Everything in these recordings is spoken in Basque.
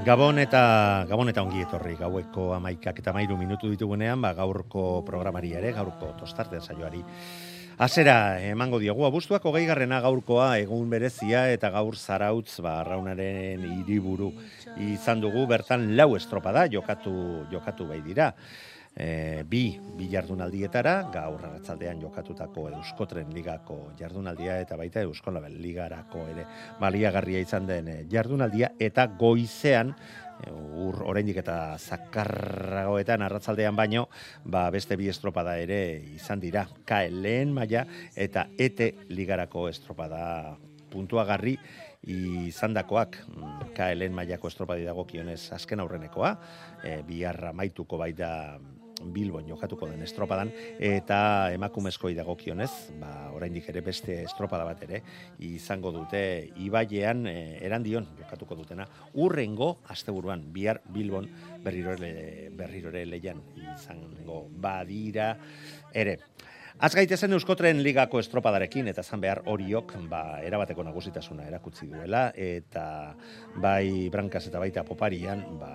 Gabon eta Gabon eta ongi etorri gaueko amaikak eta mairu minutu ditugunean, ba, gaurko programari ere, gaurko tostartean saioari. Azera, emango diogu, abuztuak hogei garrena gaurkoa egun berezia eta gaur zarautz ba, raunaren hiriburu izan dugu, bertan lau estropada jokatu, jokatu bai dira e, bi, bi jardunaldietara, gaur ratzaldean jokatutako Euskotren ligako jardunaldia eta baita Euskolabel ligarako ere baliagarria izan den eh, jardunaldia. Eta goizean eh, ur oraindik eta zakarragoetan arratzaldean baino, ba beste bi estropada ere izan dira. Lehen maila eta ete ligarako estropada puntuagarri izandakoak. KLN mailako estropadi dago kionez azken aurrenekoa, e, biharra maituko baita Bilbon jokatuko den estropadan eta emakumezkoi dagokionez, ba oraindik ere beste estropada bat ere izango dute ibailean e, erandion jokatuko dutena. Urrengo asteburuan bihar Bilbon berriro berriro leian izango badira ere. Az gaitezen Euskotren ligako estropadarekin eta zan behar horiok ba, erabateko nagusitasuna erakutsi duela eta bai Brancas eta baita Poparian ba,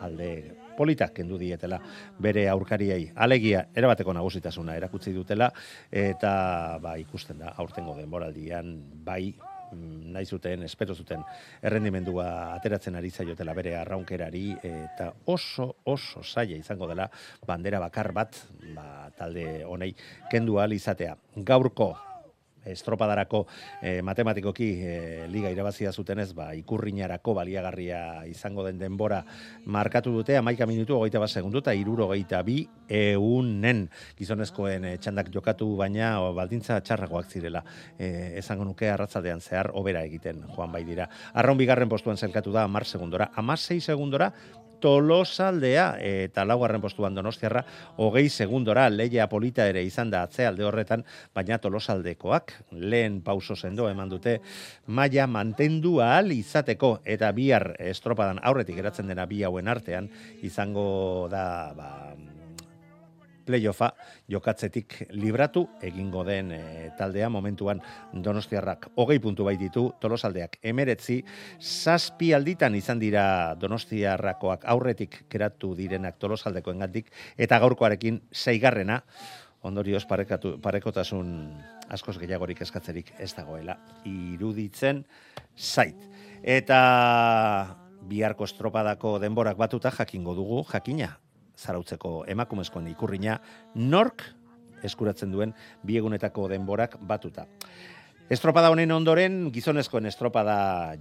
alde politak kendu dietela bere aurkariei. Alegia, erabateko nagusitasuna erakutsi dutela, eta ba, ikusten da, aurtengo denboraldian, bai, mm, nahi zuten, espero zuten, errendimendua ateratzen ari zaiotela bere arraunkerari, eta oso, oso saia izango dela, bandera bakar bat, ba, talde honei, kendu izatea. Gaurko, estropadarako e, matematikoki e, liga irabazia zutenez, ba, ikurriñarako baliagarria izango den denbora markatu dute, amaika minutu, ogeita bat segundu, eta iruro geita bi eunen gizonezkoen e, txandak jokatu, baina o, baldintza txarragoak zirela, e, esango nuke arratzadean zehar, obera egiten, joan bai dira. Arron bigarren postuan zelkatu da, amar segundora, amar sei segundora, tolosaldea eta laugarren postuan donostiarra hogei segundora leia polita ere izan da atze alde horretan, baina tolosaldekoak lehen pauso sendo eman dute maia mantendu ahal izateko. Eta bihar estropadan aurretik geratzen dena bi hauen artean izango da ba, playoffa jokatzetik libratu egingo den e, taldea momentuan Donostiarrak hogei puntu bai ditu Tolosaldeak emeretzi zazpi alditan izan dira Donostiarrakoak aurretik keratu direnak Tolosaldeko engatik eta gaurkoarekin zeigarrena ondorioz parekatu, parekotasun askoz gehiagorik eskatzerik ez dagoela iruditzen zait. Eta biharko estropadako denborak batuta jakingo dugu, jakina, zarautzeko emakumezkoen ikurrina, nork eskuratzen duen biegunetako denborak batuta. Estropada honen ondoren, gizonezkoen estropada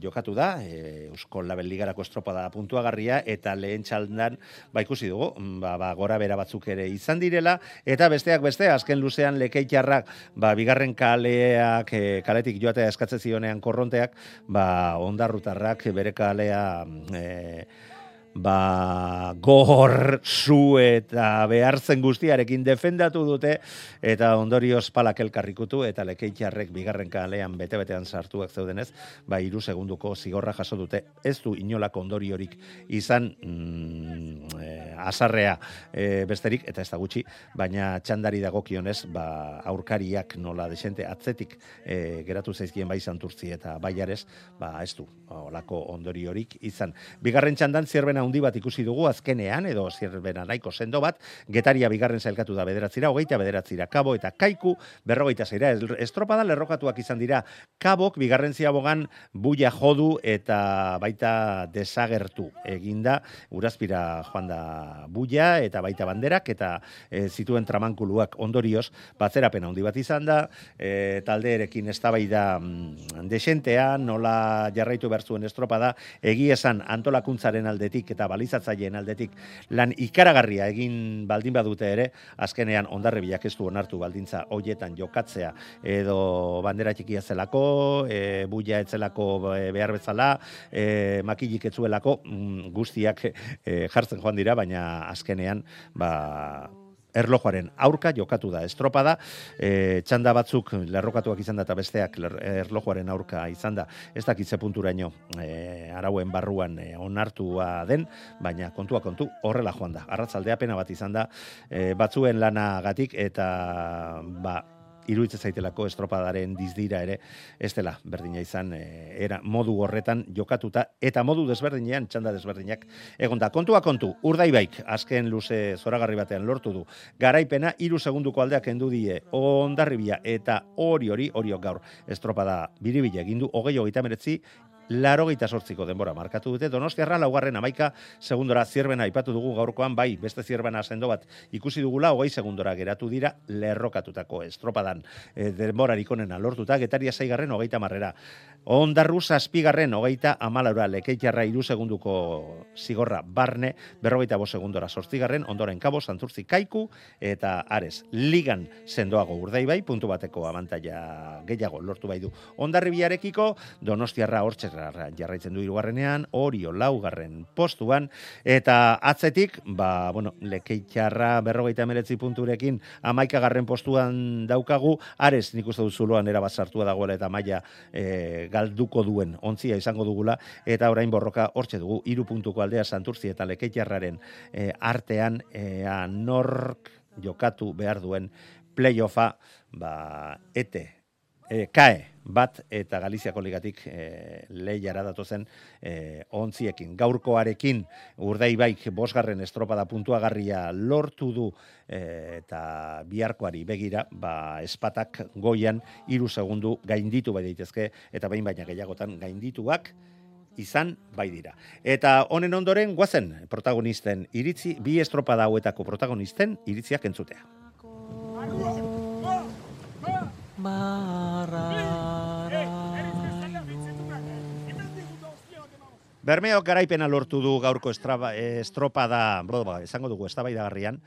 jokatu da, e, Eusko Label Ligarako estropada puntuagarria, eta lehen txaldan, ba ikusi dugu, ba, ba, gora bera batzuk ere izan direla, eta besteak beste, azken luzean lekeitxarrak, ba, bigarren kaleak, e, kaletik joatea eskatzen zionean korronteak, ba, ondarrutarrak bere kalea... E, ba, gor, zu eta behartzen guztiarekin defendatu dute, eta ondorioz palak elkarrikutu, eta lekeitxarrek bigarren kalean bete-betean sartuak zeudenez, ba, iru segunduko zigorra jaso dute, ez du inolako ondoriorik izan mm, e, azarrea e, besterik, eta ez da gutxi, baina txandari dagokionez, ba, aurkariak nola desente atzetik e, geratu zaizkien bai santurtzi eta baiarez, ba, ez du, olako ondoriorik izan. Bigarren txandan zierbena handi bat ikusi dugu azkenean, edo zierbena nahiko sendo bat, getaria bigarren zailkatu da bederatzira, hogeita bederatzira, kabo eta kaiku, berrogeita zeira, estropada lerrokatuak izan dira, kabok bigarren ziabogan buia jodu eta baita desagertu eginda, urazpira joan da buia eta baita banderak, eta e, zituen tramankuluak ondorioz, batzerapena handi bat izan da, e, talde erekin eztabaida mm, desentea, nola jarraitu behar zuen estropada, egi esan antolakuntzaren aldetik eta balizatzaileen aldetik lan ikaragarria egin baldin badute ere, azkenean ondarre bilak ez du onartu baldintza hoietan jokatzea edo bandera txikia zelako, e, buia etzelako e, behar bezala, e, makilik etzuelako mm, guztiak e, jartzen joan dira, baina azkenean ba, erlojuaren aurka jokatu da estropada, e, txanda batzuk lerrokatuak izan da eta besteak erlojuaren aurka izan da, ez dakitze punturaino e, arauen barruan e, onartua den, baina kontua kontu horrela joan da. Arratzaldea pena bat izan da, e, batzuen lanagatik eta ba, iruditzen zaitelako estropadaren dizdira ere ez dela berdina izan e, era modu horretan jokatuta eta modu desberdinean txanda desberdinak egonda kontua kontu urdaibaik azken luze zoragarri batean lortu du. Garaipena hiru segunduko aldeak kendu die ondarribia eta hori hori hori gaur estropada biribila egin du 20 29 laro sortziko denbora markatu dute. Donostiarra laugarren amaika segundora zierbena aipatu dugu gaurkoan, bai, beste zierbena sendo bat ikusi dugula, hogei segundora geratu dira lerrokatutako estropadan e, denborarik onena lortuta, getaria zaigarren hogeita marrera. Ondarru zazpigarren hogeita amalaura lekeitjarra iru segunduko zigorra barne, berrogeita bo segundora sortzigarren, ondoren kabo, santurtzi kaiku, eta ares, ligan sendoago urdai bai, puntu bateko abantaia gehiago lortu bai du. Ondarri biarekiko, donostiarra hortxe jarraitzen du irugarrenean, orio laugarren postuan, eta atzetik, ba, bueno, lekeitxarra berrogeita emeletzi punturekin amaikagarren postuan daukagu, ares nik uste duzuloan erabat sartua dagoela eta maia e, galduko duen ontzia izango dugula, eta orain borroka hortxe dugu, iru puntuko aldea santurzi eta lekeitxarraren e, artean, ea nork jokatu behar duen playoffa, ba, ete, e, kae, bat eta Galiziako ligatik e, lehiara datozen e, ontziekin. Gaurkoarekin urdaibaik bosgarren estropada puntuagarria lortu du e, eta biharkoari begira, ba, espatak goian iru segundu gainditu bai daitezke eta behin baina gehiagotan gaindituak izan bai dira. Eta honen ondoren guazen protagonisten iritzi, bi estropada hauetako protagonisten iritziak entzutea. Bermeok garaipena lortu du gaurko estraba, estropada, ba, esango dugu, estabaidagarrian.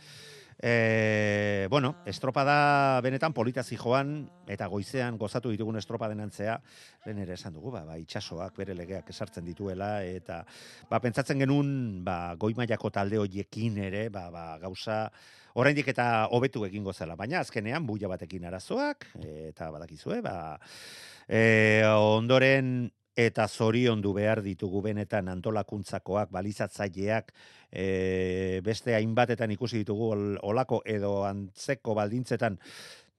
E, bueno, estropada benetan politazi joan, eta goizean gozatu ditugun estropa denantzea, lehen ere esan dugu, ba, ba, itxasoak bere legeak esartzen dituela, eta ba, pentsatzen genuen ba, goi mailako talde hoiekin ere, ba, ba, gauza, oraindik eta hobetu egingo zela, baina azkenean buia batekin arazoak, eta badakizue, ba, e, ondoren eta zorion du behar ditugu benetan antolakuntzakoak, balizatzaileak, e, beste hainbatetan ikusi ditugu olako edo antzeko baldintzetan,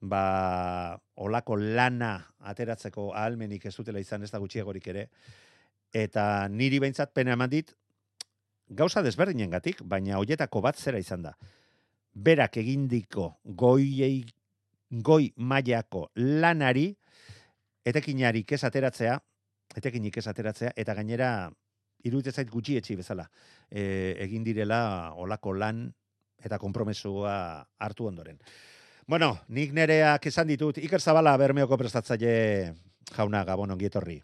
ba, olako lana ateratzeko ahalmenik ez dutela izan ez da gutxiegorik ere, eta niri behintzat pena eman dit, gauza desberdinen gatik, baina hoietako bat zera izan da. Berak egindiko goiei, goi mailako lanari, etekinarik ez ateratzea, etekinik ez ateratzea, eta gainera, iruditzen zait gutxi etxi bezala, e, egin direla olako lan eta konpromesua hartu ondoren. Bueno, nik nereak esan ditut, Iker Zabala bermeoko prestatzaile jauna gabon ongietorri.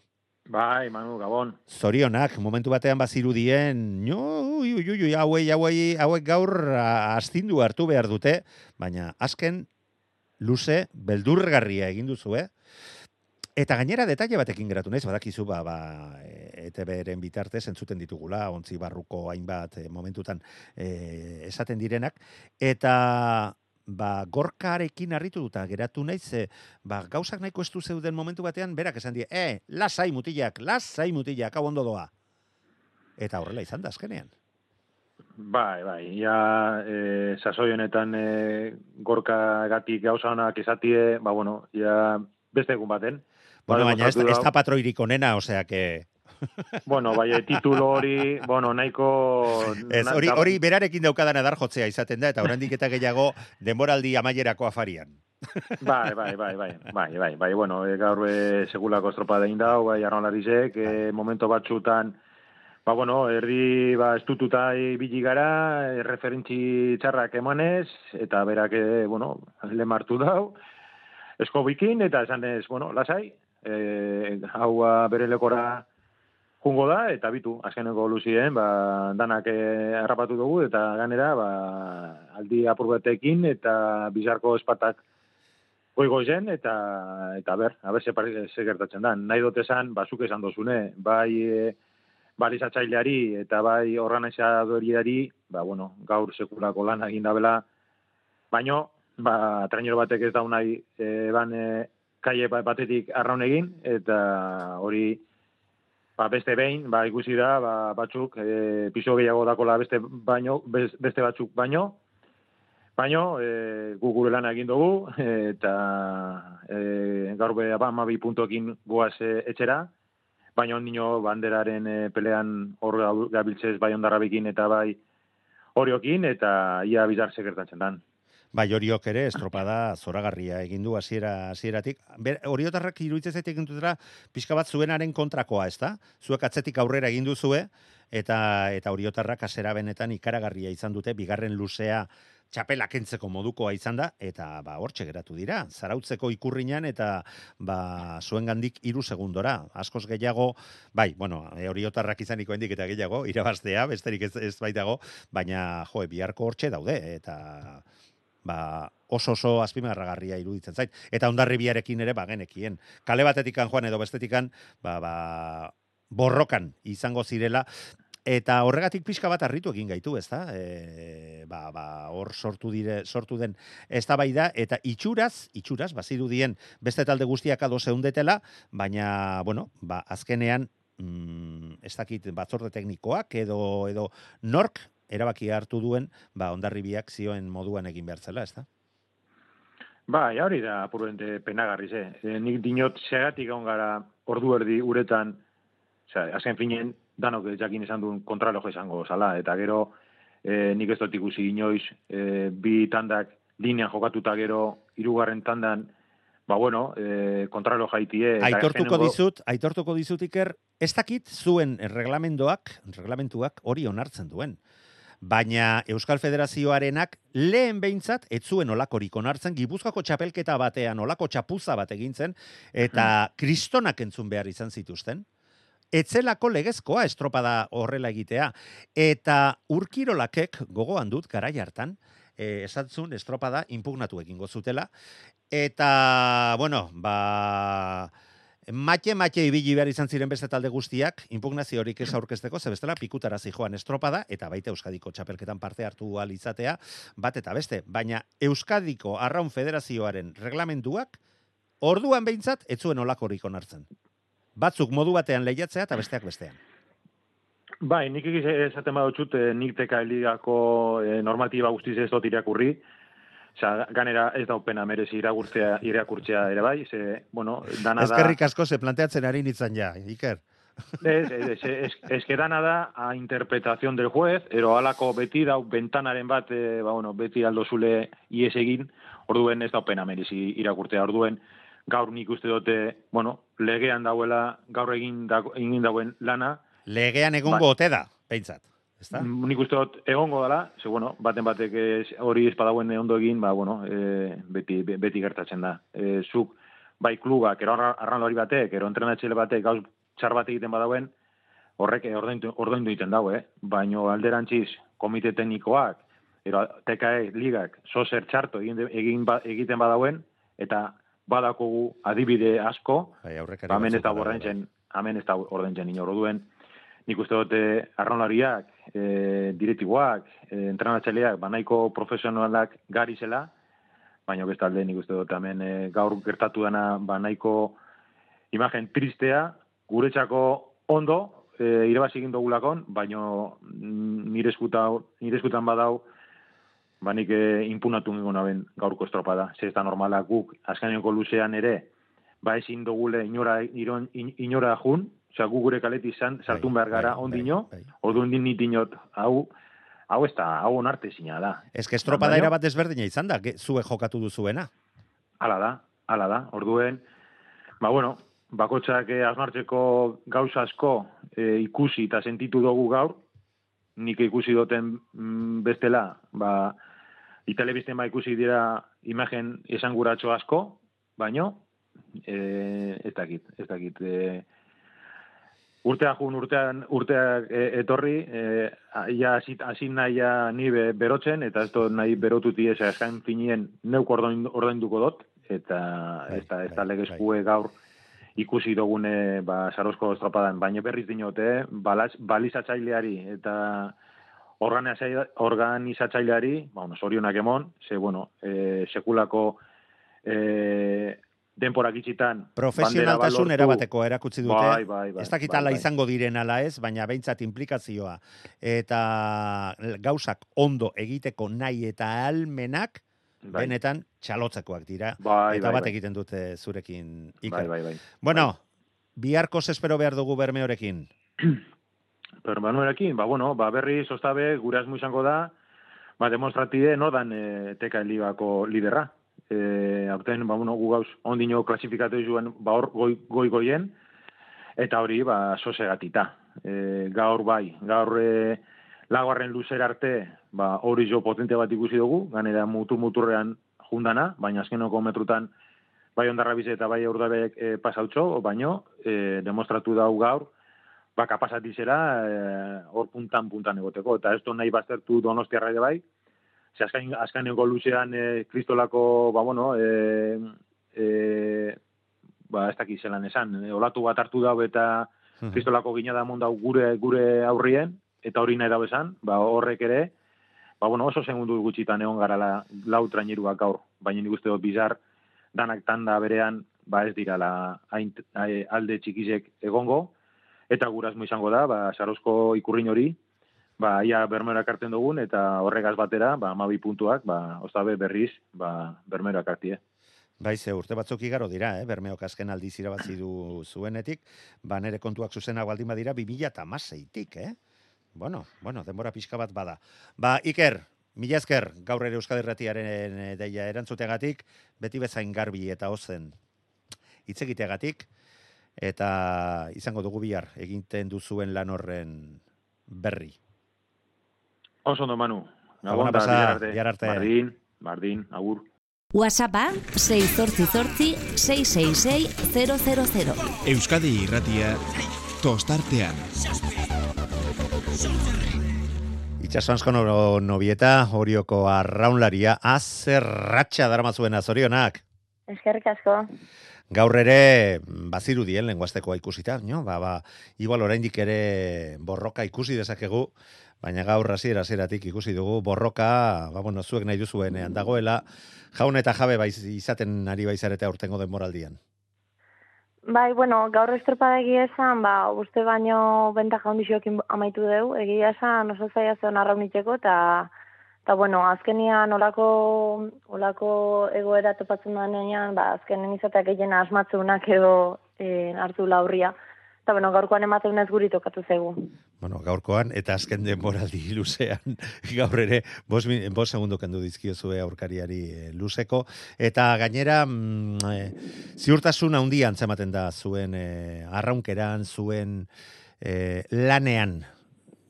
Bai, Manu, gabon. Zorionak, momentu batean bazirudien, no, ui, ui, ui, hauei, hauei, hauek gaur astindu hartu behar dute, baina azken luze, beldurgarria egin duzu, eh? Eta gainera detaile batekin geratu naiz, badakizu ba, ba ETBren bitartez entzuten ditugula, ontzi barruko hainbat e, momentutan e, esaten direnak, eta ba, gorkarekin harritu duta, geratu naiz, e, ba, gauzak nahiko estu zeuden momentu batean, berak esan die, e, lasai mutilak, lasai mutilak, hau ondo doa. Eta horrela izan da, azkenean. Bai, bai, ja, e, sasoi honetan e, gorka gatik gauza honak esatie, ba, bueno, ja, beste egun baten. Bueno, Ba, baina ez, ez da patroirik onena, osea que... Bueno, bai, e, titulo hori, bueno, nahiko... Ez, hori, da- hori berarekin daukadan adar jotzea izaten da, eta oraindik eta gehiago denboraldi amaierako afarian. Bai, bai, bai, bai, bai, bai, bai, bueno, e, gaur e, segulako estropa dein dau, bai, arrolarizek, e, momento batzutan, ba, bueno, erdi, ba, estututa ibili gara, e, referentzi txarrak emanez, eta berak, e, bueno, lemartu dau, eskobikin, eta esan ez, bueno, lasai, e, hau ba, bere lekora jungo da, eta bitu, azkeneko luzien, ba, danak e, harrapatu dugu, eta ganera, ba, aldi apurbetekin, eta bizarko espatak goigo zen, eta, eta ber, haber ze, ze gertatzen da. Nahi dut esan, bazuk esan dozune, bai e, balizatzaileari eta bai organizadoriari, ba, bueno, gaur sekulako lan egin dabela, baino, ba, trainero batek ez dau nahi, e, ban, e, kaie ba- batetik arraun egin, eta hori, ba, beste behin, ba, ikusi da, ba, batzuk, e, piso gehiago dakola beste, baino, beste batzuk baino, baino, e, gu gure lana egin dugu, eta e, gaur be amabi puntoekin goaz e, etxera, baina ondino banderaren e, pelean hor gabiltzez bai ondarrabekin eta bai horiokin, eta ia bizar gertatzen dan. Bai, horiok ere estropada zoragarria egin du hasiera hasieratik. Oriotarrak iruditzen zait egin dutela pixka bat zuenaren kontrakoa, ezta? Zuek atzetik aurrera egin duzue eta eta Oriotarrak hasera benetan ikaragarria izan dute bigarren luzea txapela kentzeko modukoa izan da eta ba hortxe geratu dira. Zarautzeko ikurrinan eta ba zuengandik 3 segundora. Askoz gehiago, bai, bueno, e, Oriotarrak izaniko hendik eta gehiago irabaztea, besterik ez, ez baitago, baina jo, biharko hortxe daude eta ba, oso oso azpimarragarria iruditzen zait. Eta ondarribiarekin ere bagenekien. Kale batetikan joan edo bestetikan, ba, ba, borrokan izango zirela, Eta horregatik pixka bat harritu egin gaitu, ezta? E, ba, ba, hor sortu dire, sortu den eztabaida eta itxuraz, itxuraz bazirudien beste talde guztiak ado zeundetela, baina bueno, ba, azkenean mm, ez dakit batzorde teknikoak edo edo nork erabaki hartu duen, ba Hondarribiak zioen moduan egin behar zela, ezta? Bai, hori da apurente penagarri ze. E, nik dinot segatik egon gara ordu erdi uretan, osea, azken finen danok jakin esan duen kontralojo izango zala, eta gero e, nik ez dut ikusi inoiz e, bi tandak linean jokatuta gero hirugarren tandan ba bueno, e, kontralo jaitie. Aitortuko azkenengo- dizut, aitortuko dizut iker, ez dakit zuen reglamendoak, reglamentuak hori onartzen duen. Baina Euskal Federazioarenak lehen behintzat ez zuen olakorik onartzen, Gipuzkoako txapelketa batean olako txapuza bat egin zen, eta kristonak entzun behar izan zituzten. Etzelako legezkoa estropada horrela egitea. Eta urkirolakek gogoan dut garai hartan, eh, esatzun estropada impugnatu egingo zutela. Eta, bueno, ba, Mate mate ibili behar izan ziren beste talde guztiak, impugnazio horik ez aurkezteko, ze bestela pikutara zijoan estropada, eta baita Euskadiko txapelketan parte hartu izatea, bat eta beste. Baina Euskadiko Arraun Federazioaren reglamentuak, orduan behintzat, ez zuen olakorik onartzen. Batzuk modu batean lehiatzea eta besteak bestean. Bai, nik egiz esaten badutxut, eh, nik teka ligako eh, normatiba guztiz ez dut irakurri, Osa, ganera ez daupena merezi irakurtzea, irakurtzea ere bai, ze, bueno, dana da... Ezkerrik asko ze planteatzen ari nintzen ja, Iker. Ez, ez, ez, ez, ez que dana da a interpretación del juez, ero alako beti dau bentanaren bat, e, ba, bueno, beti aldo zule ies egin, orduen ez daupena merezi irakurtzea, orduen gaur nik uste dute, bueno, legean dauela gaur egin, da, egin dauen lana, Legean egongo Bai. ote da, behintzat. Ezta? Nik uste dut egongo dela, ze bueno, baten batek ez, hori espadauen ondo egin, ba, bueno, e, beti, be- beti gertatzen da. E, zuk, bai klubak, ero arra- arranlari batek, ero entrenatxele batek, gauz txar bat egiten badauen, horrek ordaindu ordaindu egiten dago, eh? Baino alderantziz, komite teknikoak, ero TKE ligak, sozer txarto egin, egin ba, egiten badauen, eta badakogu adibide asko, Bai, aurrekari Ba, ez badago, ordaintzen, hemen ez da ordaintzen inor duen. Nik uste dute arraunlariak, e, diretiboak, e, entrenatzaileak, banaiko profesionalak gari zela, baina bestalde nik uste dut hemen e, gaur gertatu dana banaiko imagen tristea, guretzako ondo, e, irabazi egin dugulakon, baino mm, nire eskuta, nire eskutan badau, ba nik e, impunatu ningun naben gaurko estropada. Ze ez da normala guk, azkaneko luzean ere, ba ezin dugule inora, iron, in- inora jun, osea gu gure kaleti izan, sartun Bai, behar gara bai, ondino, bai, ordu ondin nitinot, hau, hau ez da, hau onarte zina da. Ez que estropada Baina- erabat desberdina izan da, zuek jokatu duzuena. Hala da, hala da. Orduen, ba bueno, bakotxak eh, asmartzeko gauza asko eh, ikusi eta sentitu dugu gaur, nik ikusi duten mm, bestela, ba, itelebizten ba ikusi dira imagen esanguratxo asko, baino, eh, ez dakit, ez dakit, eh, Urtea jun, urtean, urteak e, etorri, e, ja hasi naia ni be, berotzen, eta ez dut nahi berotuti ez eskan finien neuk ordain, ordainduko dut, eta Bai, ez da, ez da bai, legezkue gaur ikusi dugune ba, sarosko estropadan, baina berriz dinote, balaz, balizatzaileari eta organizatzaile- organizatzaileari, ba, bueno, sorionak emon, ze, bueno, e, sekulako e, denporak itxitan, Profesionaltasun bandera erabateko erakutsi dute. Bai, bai, bai, ez dakit bai, bai. izango diren ala ez, baina behintzat implikazioa eta gauzak ondo egiteko nahi eta almenak Bai. benetan txalotzekoak dira. Eta bai, bat egiten dute zurekin bai. Bueno, biharko espero behar dugu bermeorekin. Pero Manuelekin, ba, bueno, ba, berri sostabe gure asmo izango da, ba, demonstratide nordan e, teka libako liderra. E, aurten, ba, bueno, gu ondino klasifikatu izuen, ba, hor goi, goi goien, eta hori, ba, sosegatita. E, gaur bai, gaur e, laguarren luzera arte, ba, hori jo potente bat ikusi dugu, ganera mutur-muturrean jundana, baina azkenoko metrutan, bai ondarra bize eta bai urdabek e, pasautxo, baino, e, demostratu dau gaur, ba, kapasatizera eh, hor puntan puntan egoteko. Eta ez nahi baztertu donostiarra ere bai, ze azkain, azkaineko luzean eh, kristolako, ba, bueno, eh, eh, ba, ez dakit zelan esan, eh, olatu bat hartu dau eta kristolako gina da mondau gure, gure aurrien, eta hori nahi dau esan, ba, horrek ere, ba, bueno, oso segundu gutxitan egon gara la, lau traineruak gaur, baina nik uste dut bizar, danak tanda berean, ba ez dira la, hain, hain, alde txikizek egongo, eta gurasmo izango da, ba, sarosko ikurrin hori, ba, ia bermera karten dugun, eta horregaz batera, ba, amabi puntuak, ba, ostabe berriz, ba, bermera kartie. Bai, ze urte batzuk igaro dira, eh? Bermeok azken aldiz irabazi du zuenetik, ba nere kontuak zuzenak baldin badira 2016tik, eh? Bueno, bueno, denbora pixka bat bada. Ba, Iker, mila esker, gaur ere Euskal Herratiaren eh, deia erantzutegatik, beti bezain garbi eta ozen hitz egiteagatik, eta izango dugu bihar egiten duzuen lan horren berri. Oso ondo, Manu. Gabon, pasa, bihar arte. bihar arte. Bardin, bardin, agur. WhatsAppa 688 666 000. Euskadi irratia tostartean. Itxasuanzko no, nobieta, horioko arraunlaria, azerratxa daramazuena zorionak. Eskerrik asko. Gaur ere bazirudien lenguaztekoa ikusita, no? Ba, ba, igual oraindik ere borroka ikusi dezakegu, baina gaur hasiera hasieratik ikusi dugu borroka, ba bueno, zuek nahi duzuenean dagoela, jaun eta jabe baiz izaten ari baizarete aurtengo denboraldian. Bai, bueno, gaur estropada egia esan, ba, uste baino bentaja handixoekin amaitu deu, egia esan oso zaila zeon arraunitzeko, eta, eta bueno, azkenian olako, olako egoera topatzen denean, ba, azkenen izateak egin asmatzeunak edo e, hartu laurria. Eta bueno, gaurkoan ematen ez guri tokatu zaigu. Bueno, gaurkoan eta azken denboraldi luzean gaur ere bos, bos segundo kendu dizkiozue aurkariari eh, luzeko eta gainera mm, eh, ziurtasun handia antzematen da zuen eh, arraunkeran, zuen eh, lanean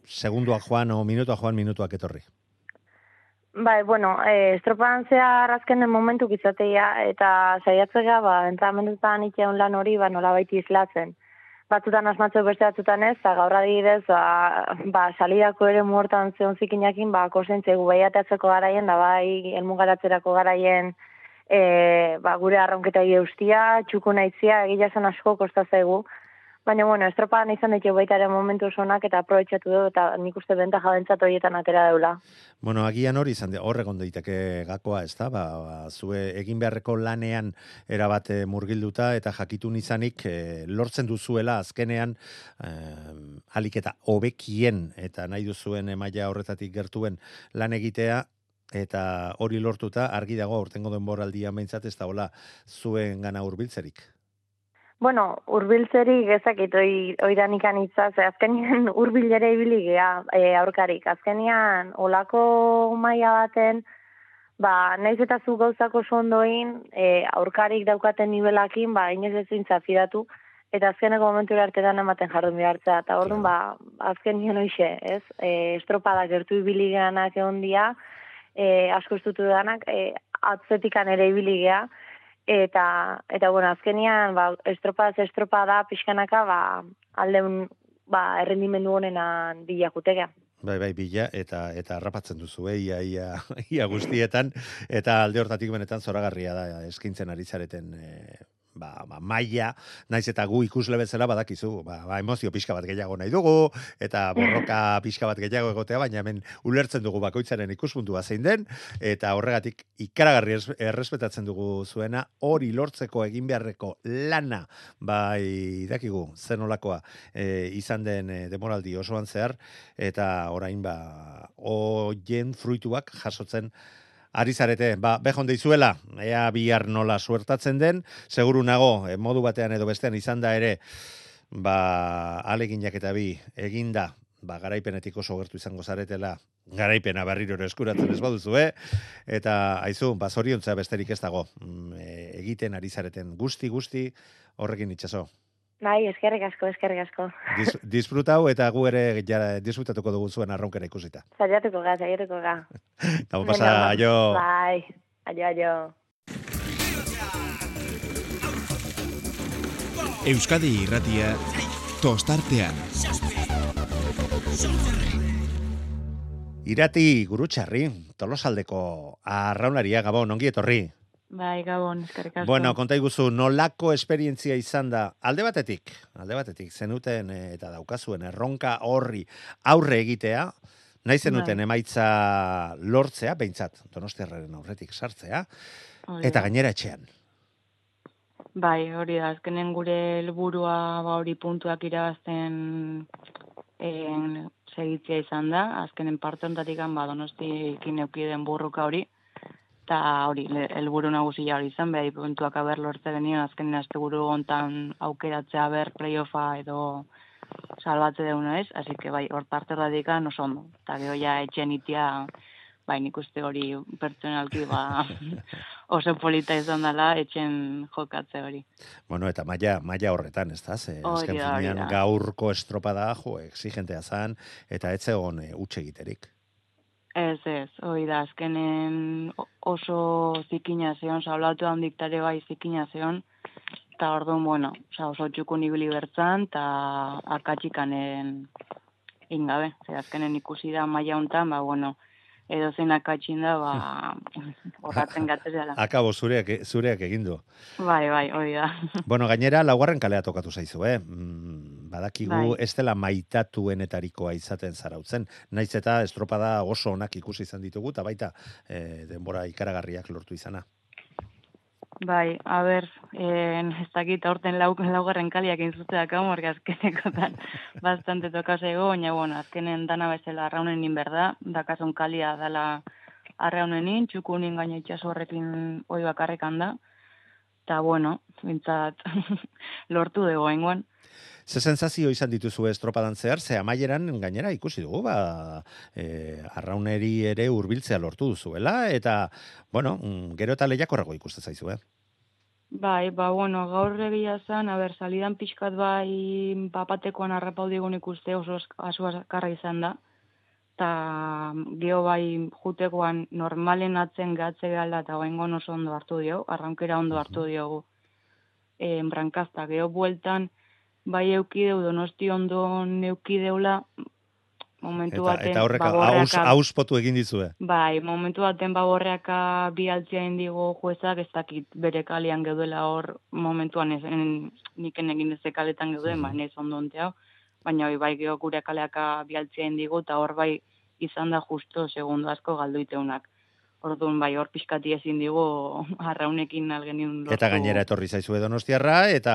segundoak joan o minutuak joan minutuak etorri. Bai, bueno, e, estropadan zehar azkenen momentu izatea eta saiatzega, ba, entramendutan itxeun lan hori, ba, nola baiti izlatzen. Batzutan asmatzeu beste batzutan ez, eta gaur adibidez, ba, ba, salidako ere muertan zeon zikinakin, ba, kosentzegu behiateatzeko garaien, da bai, elmugaratzerako garaien, e, ba, gure arraunketa eustia, txuku naitzia, egila zen asko kosta zaigu, Baina, bueno, estropadan izan ditu baita ere momentu sonak eta aprobetxatu du eta nik uste bentaja bentsat horietan atera deula. Bueno, agian hori izan, de- hor egon daiteke gakoa, ez da? Ba, ba, zue egin beharreko lanean erabate murgilduta eta jakitun izanik eh, lortzen duzuela azkenean eh, alik eta hobekien eta nahi duzuen emaila horretatik gertuen lan egitea eta hori lortuta argi dago aurtengo denboraldia behintzat ez da hola zuen gana hurbiltzerik. Bueno, urbiltzerik ezakit oi, oidan ikan itza, ze azkenian urbilere ibili gea e, aurkarik. Azkenian olako maila baten, ba, naiz eta zu gauzak oso ondoin, e, aurkarik daukaten nivelakin, ba, inoz ez zintza fidatu, eta azkeneko momentura artetan ematen jardun behartza. Eta orduan, ba, azkenian hoxe, ez? E, estropada gertu ibili geanak egon dia, e, asko estutu danak, e, atzetikan ere ibili gea, eta eta bueno, azkenian ba estropa estropa da pixkanaka ba aldeun ba errendimendu honenan bila. Bai, bai, bila, eta eta harrapatzen duzu, eh, ia, ia, ia guztietan, eta alde hortatik benetan zoragarria da eskintzen ari zareten eh, ba, ba, maila, naiz eta gu ikusle bezala badakizu, ba, ba, emozio pixka bat gehiago nahi dugu, eta borroka pixka bat gehiago egotea, baina hemen ulertzen dugu bakoitzaren ikuspuntua zein den, eta horregatik ikaragarri es- errespetatzen dugu zuena, hori lortzeko egin beharreko lana, bai, dakigu, zen olakoa, e, izan den e, demoraldi osoan zehar, eta orain ba, oien fruituak jasotzen ari zarete, ba, behon deizuela, ea bihar nola suertatzen den, seguru nago, eh, modu batean edo bestean izan da ere, ba, aleginak eta bi, eginda, ba, garaipenetik oso gertu izango zaretela, garaipena berriro eskuratzen ez baduzu, eh? Eta, aizu, ba, zoriontza besterik ez dago, mm, e, egiten ari zareten guzti, guzti, horrekin itxaso. Bai, eskerrik asko, eskerrik asko. Dis, disfrutau eta gu ere ja, disfrutatuko dugu zuen arronkera ikusita. Saiatuko ga, saiatuko ga. Eta pasa, aio. Bai, aio, aio. Euskadi irratia tostartean. Irati gurutxarri, tolosaldeko arraunaria gabon, ongi etorri. Bai, gabon, eskerrik asko. Bueno, konta iguzu, nolako esperientzia izan da, alde batetik, alde batetik, zenuten eh, eta daukazuen erronka horri aurre egitea, nahi zenuten Bai. emaitza lortzea, behintzat, donostiarraren aurretik sartzea, Hori eta gainera etxean. Bai, hori da, azkenen gure helburua ba hori puntuak irabazten en, segitzea izan da, azkenen parte hontatik ba donostikin eukiden burruka hori, eta hori, helburu nagusia hori izan, behar puntuak aber lortze genien, azkenen asteburu hontan aukeratzea ber playoffa edo salbatze deuna ez, así que bai, hor parte hortatik oso ondo, eta gero ja etxen itia, bai, nik uste hori pertsonalki ba oso polita izan dela etxen jokatze hori. Bueno, eta maila, maila horretan, ez da? Ze, azken finean gaurko estropada, jo, exigentea zan, eta ez zegoen e, utxe egiterik. Ez, ez, hori da, azkenen oso zikina zeon, saulatu handik tare bai zikina zeon, eta orduan, bueno, oza, oso txukun ibili bertzan, eta akatxikanen ingabe, ze azkenen ikusi da maila hontan, ba, bueno, edo zein akatxin da, ba, horratzen gatzera. Akabo zureak, zureak egin du. Bai, bai, hori da. Bueno, gainera, laugarren kalea tokatu zaizu, eh? Mm, badakigu Bai. ez dela maitatuenetarikoa izaten zarautzen. Naiz eta estropada oso onak ikusi izan ditugu, eta baita eh, denbora ikaragarriak lortu izana. Bai, a ber, en, ez dakit aurten lau, laugarren kaliak inzuteak hau, morga azkenekotan bastante tokasego, baina, bueno, azkenen dana bezala arraunen inberda, dakasun kalia dala arraunenin, txukunin gaina itxaso horrekin hoi bakarrekan da, eta, bueno, bintzat lortu dugu enguan. Ze sensazio izan dituzu estropadan zehar, ze amaieran gainera ikusi dugu, ba, e, arrauneri ere hurbiltzea lortu duzuela, eta, bueno, mm, gero eta lehiakorrago ikuste zaizu, eh? Bai, ba, bueno, gaur egia zen, a ber, salidan pixkat bai papatekoan harrapaudigun ikuste oso askarra izan da. Ta geho bai jutekoan normalen atzen gatze gala eta oengon oso ondo hartu dio, arrankera ondo hartu diogu. E, brankazta, geho bueltan bai eukideu donosti ondo neukideula, momentu Eta, baten eta horrek haus, baborreaka- hauspotu egin dizue. Bai, momentu baten baborreaka bi altzia indigo juezak ez dakit bere kalean geudela hor momentuan ez, en, niken egin ez kaletan geuden, Mhm. mm ez ondo ontea, baina hoi bai geho gure kaleaka bi altzia indigo eta hor bai izan da justo segundo asko galduiteunak. Orduan bai hor pixkati ezin digu arraunekin algenin lortu. Eta gainera etorri zaizue donostiarra, eta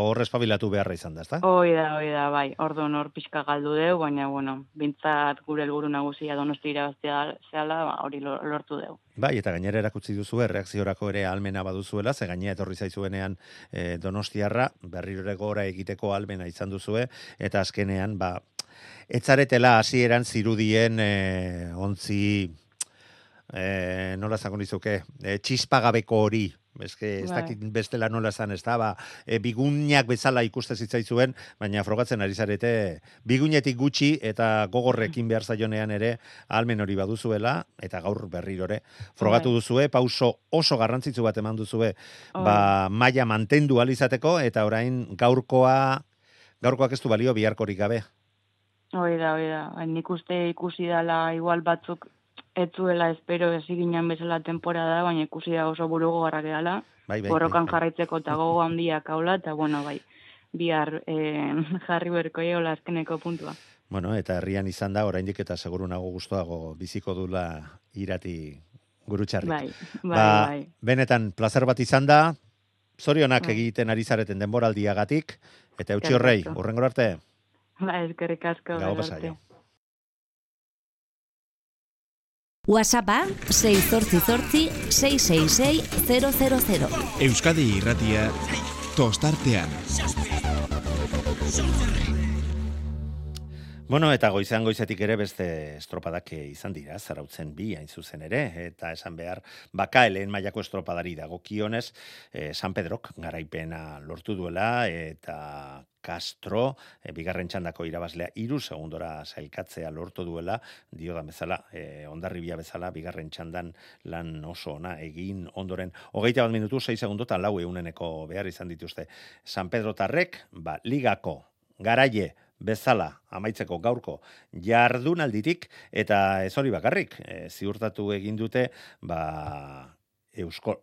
hor espabilatu beharra izan da, ezta? Hoi da, hoi da, bai. Orduan hor pixka galdu deu, baina, bueno, bintzat gure helburu nagusia donosti irabaztea zehala, ba, hori lo- lortu deu. Bai, eta gainera erakutsi duzu erreakziorako ere almena baduzuela, ze gainera etorri zaizuenean e, donostiarra, berriro ere gora egiteko almena izan duzue, eta azkenean, ba, etzaretela hasieran zirudien e, ontzi, e, nola zango nizuke, e, txispagabeko hori, Eske, ez Bai. dakit bestela nola esan, ez da, ba, e, bigunak bezala ikuste zitzaizuen, baina frogatzen ari zarete, bigunetik gutxi eta gogorrekin behar zaionean ere, almen hori baduzuela, eta gaur berrirore, frogatu Bai. duzue, pauso oso garrantzitsu bat eman duzue, ba, maila mantendu alizateko, eta orain gaurkoa, gaurkoak ez du balio biharkorik gabe. Hoi da, hoi da. Bai, Nik uste ikusi dala igual batzuk ez zuela espero ez ginen bezala temporada, baina ikusi da oso burugo garra gehala. Bai, bai, Borrokan bai, bai. jarraitzeko eta gogo handiak haula, eta bueno, bai, bihar eh, jarri berko eola azkeneko puntua. Bueno, eta herrian izan da, oraindik eta seguru nago gustoago biziko dula irati gurutxarrik. Bai, bai, ba, bai. benetan plazer bat izan da, zorionak Bai. egiten ari zareten denboraldiagatik, eta eutxi horrei, asko. urrengor arte, Ba, eskerrik asko. gau gero pasa arte. jo. WhatsAppa 688 666 000. Euskadi irratia tostartean. Bueno, eta goizean goizetik ere beste estropadak izan dira, zarautzen bi hain zuzen ere, eta esan behar, baka lehen mailako estropadari dagokionez, eh, San Pedrok garaipena lortu duela, eta Castro, eh, bigarren txandako irabazlea, iru segundora zailkatzea lortu duela, dio da bezala, eh, ondarribia bezala, bigarren txandan lan oso ona egin ondoren, hogeita bat minutu, 6 segundo eta lau euneneko behar izan dituzte. San Pedro Tarrek, ba, ligako garaie bezala amaitzeko gaurko jardunalditik eta ez hori bakarrik e, ziurtatu egin dute ba Eusko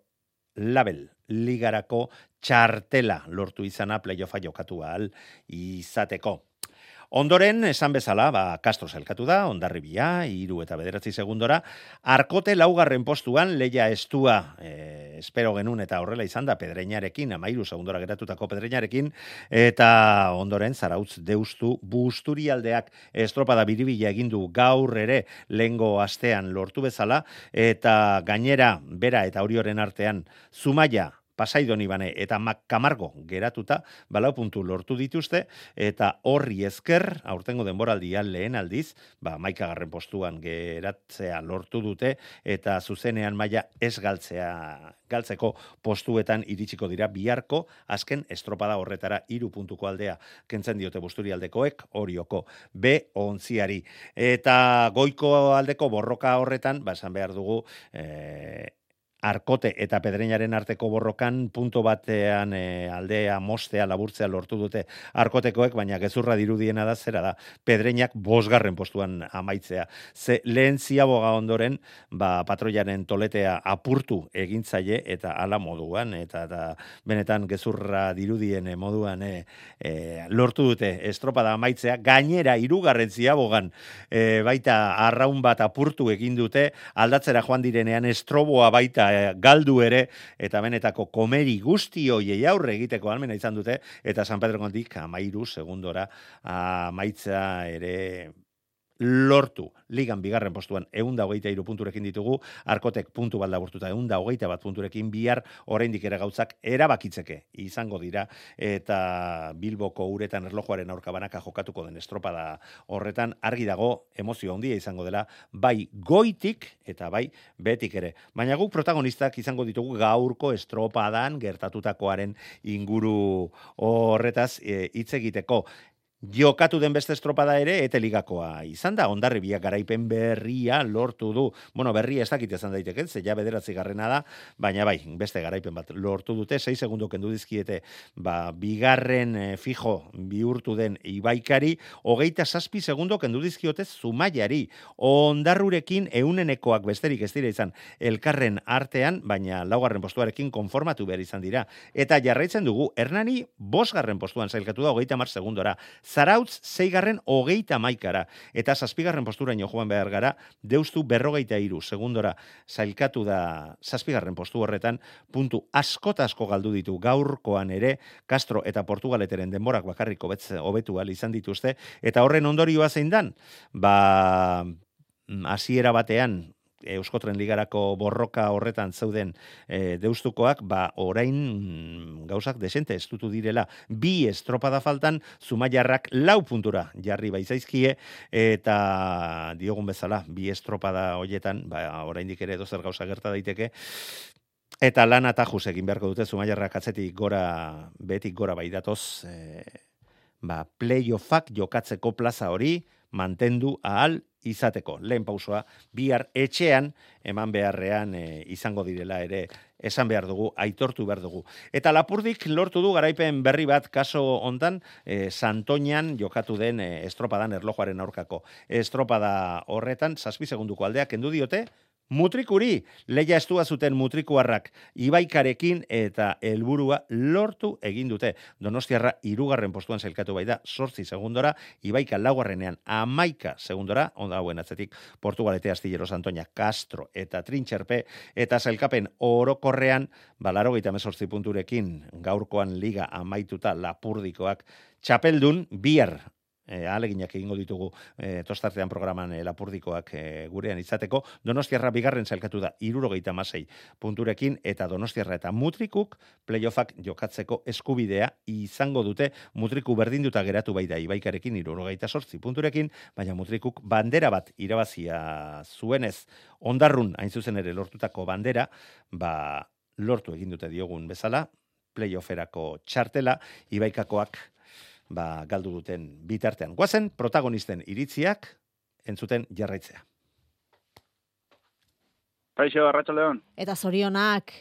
Label ligarako txartela lortu izana playoffa jokatu ahal izateko. Ondoren, esan bezala, ba, Castro zelkatu da, ondarribia, iru eta bederatzi segundora, arkote laugarren postuan, leia estua, e, espero genuen eta horrela izan da, pedreinarekin, amairu segundora geratutako pedreinarekin, eta ondoren, zarautz deustu, busturialdeak estropada biribila egin du gaur ere lengo astean lortu bezala, eta gainera, bera eta horioren artean, zumaia, Pasaidoni bane eta Mac Camargo geratuta balau puntu lortu dituzte eta horri esker aurtengo denboraldian lehen aldiz ba maikagarren postuan geratzea lortu dute eta zuzenean maila ez galtzea galtzeko postuetan iritsiko dira biharko azken estropada horretara hiru puntuko aldea kentzen diote busturialdekoek orioko B ontziari. Eta goiko aldeko borroka horretan ba esan behar dugu eh, Arkote eta Pedreñaren arteko borrokan punto batean e, aldea mostea laburtzea lortu dute Arkotekoek, baina gezurra dirudiena da zera da Pedreñak bosgarren postuan amaitzea. Ze lehen ziaboga ondoren, ba, patroiaren toletea apurtu egintzaile eta ala moduan, eta, eta benetan gezurra dirudien eh, moduan e, e, lortu dute estropada amaitzea, gainera irugarren ziabogan e, baita arraun bat apurtu egin dute, aldatzera joan direnean estroboa baita galdu ere, eta benetako komeri guzti hoiei aurre egiteko almena izan dute, eta San Pedro kondik amairu segundora amaitza ere lortu. Ligan bigarren postuan eunda hogeita iru punturekin ditugu, arkotek puntu bat laburtuta eunda hogeita bat punturekin bihar oraindik ere gautzak erabakitzeke izango dira eta Bilboko uretan erlojuaren aurka banaka jokatuko den estropada horretan argi dago emozio handia izango dela bai goitik eta bai betik ere. Baina guk protagonistak izango ditugu gaurko estropadan gertatutakoaren inguru horretaz eh, hitz egiteko jokatu den beste estropada ere eteligakoa izan da, ondarri biak garaipen berria lortu du, bueno, berria ez dakit izan daiteke, ze ja bederatzi garrena da, baina bai, beste garaipen bat lortu dute, 6 segundo kendu dizkiete, ba, bigarren e, fijo bihurtu den ibaikari, hogeita saspi segundo kendu dizkiote zumaiari, ondarrurekin eunenekoak besterik ez dira izan elkarren artean, baina laugarren postuarekin konformatu behar izan dira, eta jarraitzen dugu, Hernani bosgarren postuan zailkatu da, hogeita mar segundora, Zarautz zeigarren hogeita maikara, eta zazpigarren posturaino joan behar gara, deustu berrogeita iru, segundora zailkatu da zazpigarren postu horretan, puntu askot asko galdu ditu gaurkoan ere, Castro eta Portugaleteren denborak bakarriko betz hobetu izan dituzte, eta horren ondorioa zein dan, ba, hasiera batean Euskotren Ligarako borroka horretan zeuden e, deustukoak, ba, orain mm, gauzak desente estutu direla. Bi estropada faltan, zumaiarrak lau puntura jarri baizaizkie, eta diogun bezala, bi estropada hoietan, ba, orain ere dozer gauza gerta daiteke, eta lan atajuz egin beharko dute zumaiarrak atzetik gora, betik gora bai datoz, e, ba, playoffak jokatzeko plaza hori, mantendu ahal izateko. Lehen pausoa, bihar etxean, eman beharrean e, izango direla ere, esan behar dugu, aitortu behar dugu. Eta lapurdik lortu du garaipen berri bat kaso hontan, e, Santoñan jokatu den e, estropadan erlojuaren aurkako. Estropada horretan, zazpi segunduko aldeak endu diote, Mutrikuri, leia estua zuten mutrikuarrak ibaikarekin eta helburua lortu egin dute. Donostiarra irugarren postuan zailkatu bai da, sortzi segundora, ibaika laugarrenean amaika segundora, onda hauen atzetik Portugalete Astillero Santoña, Castro eta Trintxerpe, eta zailkapen orokorrean, balaro gaita mesortzi punturekin, gaurkoan liga amaituta lapurdikoak, txapeldun, bihar e, aleginak egingo ditugu e, tostartean programan e, lapurdikoak e, gurean izateko. Donostiarra bigarren zailkatu da irurogeita masei punturekin eta Donostiarra eta Mutrikuk playoffak jokatzeko eskubidea izango dute Mutriku berdinduta geratu bai da ibaikarekin irurogeita sortzi punturekin, baina Mutrikuk bandera bat irabazia zuenez ondarrun hain zuzen ere lortutako bandera, ba lortu egin dute diogun bezala, playofferako txartela, ibaikakoak ba, galdu duten bitartean. Guazen, protagonisten iritziak entzuten jarraitzea. Kaixo, Arratxaldeon. Eta zorionak.